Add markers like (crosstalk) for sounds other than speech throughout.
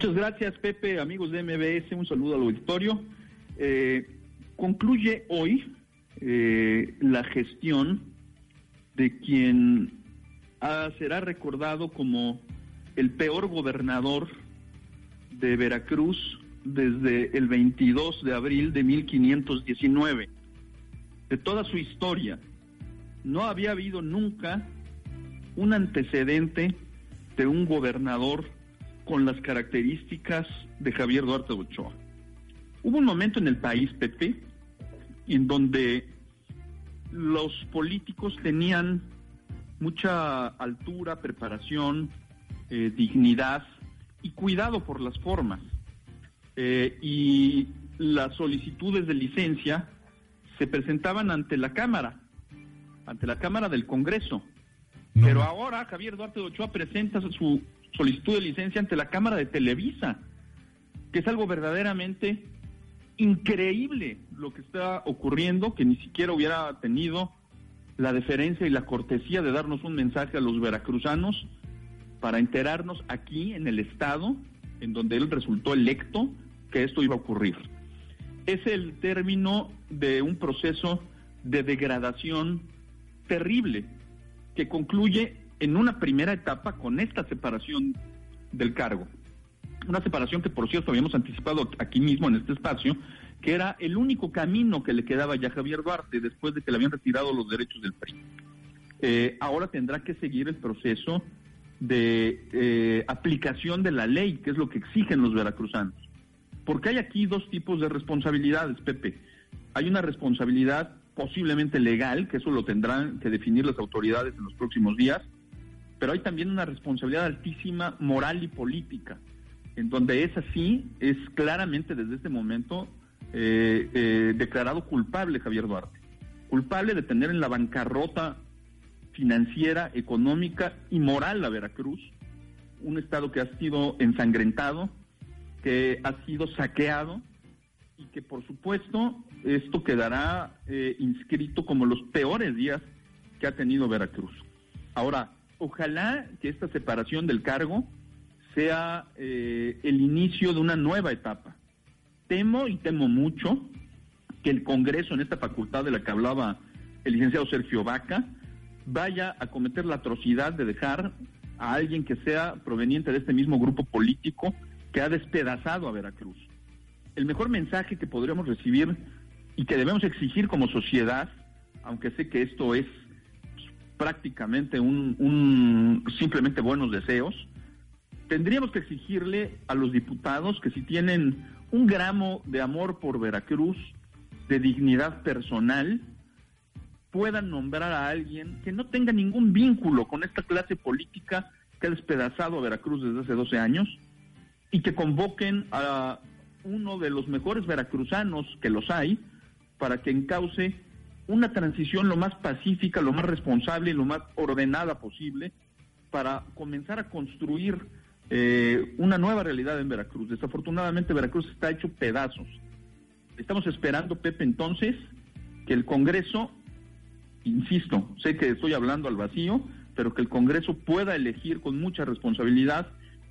Muchas gracias, Pepe, amigos de MBS, un saludo al auditorio. Eh, concluye hoy eh, la gestión de quien ah, será recordado como el peor gobernador de Veracruz desde el 22 de abril de 1519. De toda su historia, no había habido nunca un antecedente de un gobernador con las características de Javier Duarte Ochoa. Hubo un momento en el país, Pepe, en donde los políticos tenían mucha altura, preparación, eh, dignidad y cuidado por las formas. Eh, y las solicitudes de licencia se presentaban ante la Cámara, ante la Cámara del Congreso. Pero ahora Javier Duarte de Ochoa presenta su solicitud de licencia ante la Cámara de Televisa, que es algo verdaderamente increíble lo que está ocurriendo, que ni siquiera hubiera tenido la deferencia y la cortesía de darnos un mensaje a los veracruzanos para enterarnos aquí en el estado en donde él resultó electo que esto iba a ocurrir. Es el término de un proceso de degradación terrible que concluye en una primera etapa con esta separación del cargo. Una separación que, por cierto, habíamos anticipado aquí mismo en este espacio, que era el único camino que le quedaba ya a Javier Duarte después de que le habían retirado los derechos del PRI. Eh, ahora tendrá que seguir el proceso de eh, aplicación de la ley, que es lo que exigen los veracruzanos. Porque hay aquí dos tipos de responsabilidades, Pepe. Hay una responsabilidad posiblemente legal, que eso lo tendrán que definir las autoridades en los próximos días, pero hay también una responsabilidad altísima moral y política, en donde es así, es claramente desde este momento eh, eh, declarado culpable Javier Duarte, culpable de tener en la bancarrota financiera, económica y moral a Veracruz, un estado que ha sido ensangrentado, que ha sido saqueado y que por supuesto esto quedará eh, inscrito como los peores días que ha tenido Veracruz. Ahora, ojalá que esta separación del cargo sea eh, el inicio de una nueva etapa. Temo y temo mucho que el Congreso, en esta facultad de la que hablaba el licenciado Sergio Vaca, vaya a cometer la atrocidad de dejar a alguien que sea proveniente de este mismo grupo político que ha despedazado a Veracruz. El mejor mensaje que podríamos recibir y que debemos exigir como sociedad, aunque sé que esto es prácticamente un, simplemente buenos deseos, tendríamos que exigirle a los diputados que si tienen un gramo de amor por Veracruz, de dignidad personal, puedan nombrar a alguien que no tenga ningún vínculo con esta clase política que ha despedazado a Veracruz desde hace 12 años y que convoquen a uno de los mejores veracruzanos que los hay para que encauce una transición lo más pacífica, lo más responsable y lo más ordenada posible para comenzar a construir eh, una nueva realidad en Veracruz. Desafortunadamente Veracruz está hecho pedazos. Estamos esperando, Pepe, entonces, que el Congreso insisto, sé que estoy hablando al vacío, pero que el Congreso pueda elegir con mucha responsabilidad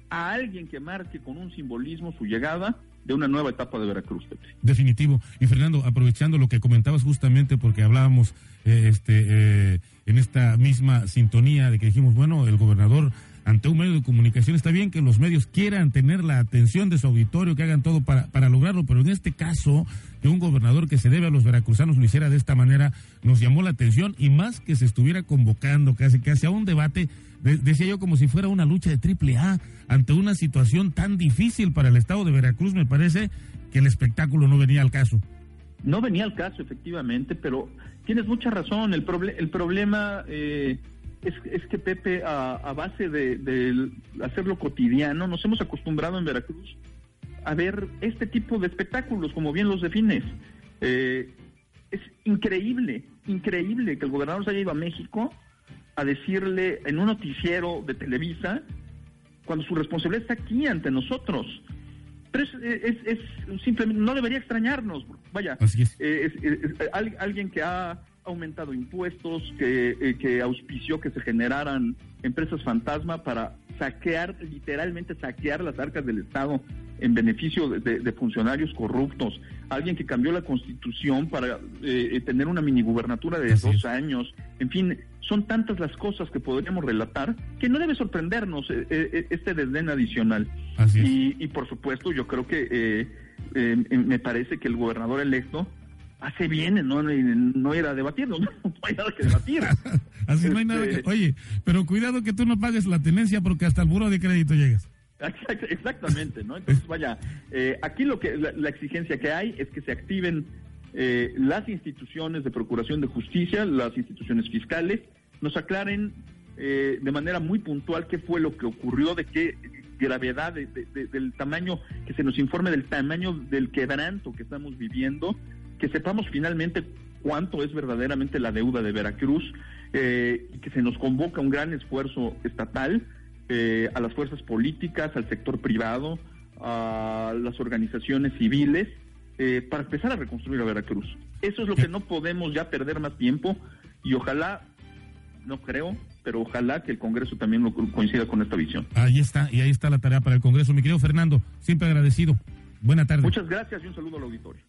a alguien que marque con un simbolismo su llegada de una nueva etapa de Veracruz. Definitivo. Y Fernando, aprovechando lo que comentabas justamente porque hablábamos eh, este, eh, en esta misma sintonía de que dijimos, bueno, el gobernador ante un medio de comunicación. Está bien que los medios quieran tener la atención de su auditorio, que hagan todo para, para lograrlo, pero en este caso, que un gobernador que se debe a los veracruzanos lo hiciera de esta manera, nos llamó la atención y más que se estuviera convocando casi casi a un debate, decía yo como si fuera una lucha de triple A ante una situación tan difícil para el estado de Veracruz, me parece que el espectáculo no venía al caso. No venía al caso, efectivamente, pero tienes mucha razón. El, el problema eh, es, es que Pepe, a, base de, hacerlo cotidiano, nos hemos acostumbrado en Veracruz a ver este tipo de espectáculos, como bien los defines. Eh, es increíble, increíble que el gobernador se haya ido a México a decirle en un noticiero de Televisa, cuando su responsabilidad está aquí ante nosotros. Pero es, es, simplemente, no debería extrañarnos. Vaya, eh, es, alguien que ha aumentado impuestos, que, eh, que auspició que se generaran empresas fantasma para saquear, literalmente saquear las arcas del Estado en beneficio de, funcionarios corruptos, alguien que cambió la constitución para eh, eh, tener una mini gubernatura de dos años, en fin, son tantas las cosas que podríamos relatar que no debe sorprendernos este desdén adicional. y, por supuesto, yo creo que me parece que el gobernador electo hace bien no, no ir a debatir, (laughs) no, hay nada que debatir. (laughs) Así no hay nada que... Este, oye, pero cuidado que tú no pagues la tenencia porque hasta el buro de crédito llegas. Exactamente, ¿no? Entonces, vaya, eh, aquí lo que la, exigencia que hay es que se activen eh, las instituciones de procuración de justicia, las instituciones fiscales, nos aclaren eh, de manera muy puntual qué fue lo que ocurrió, de qué gravedad, del tamaño, que se nos informe del tamaño del quebranto que estamos viviendo que sepamos finalmente cuánto es verdaderamente la deuda de Veracruz, eh, y que se nos convoca un gran esfuerzo estatal eh, a las fuerzas políticas, al sector privado, a las organizaciones civiles, eh, para empezar a reconstruir a Veracruz. Eso es lo que no podemos ya perder más tiempo y ojalá, no creo, pero ojalá que el Congreso también lo coincida con esta visión. Ahí está, y ahí está la tarea para el Congreso. Mi querido Fernando, siempre agradecido. Buena tarde. Muchas gracias y un saludo al auditorio.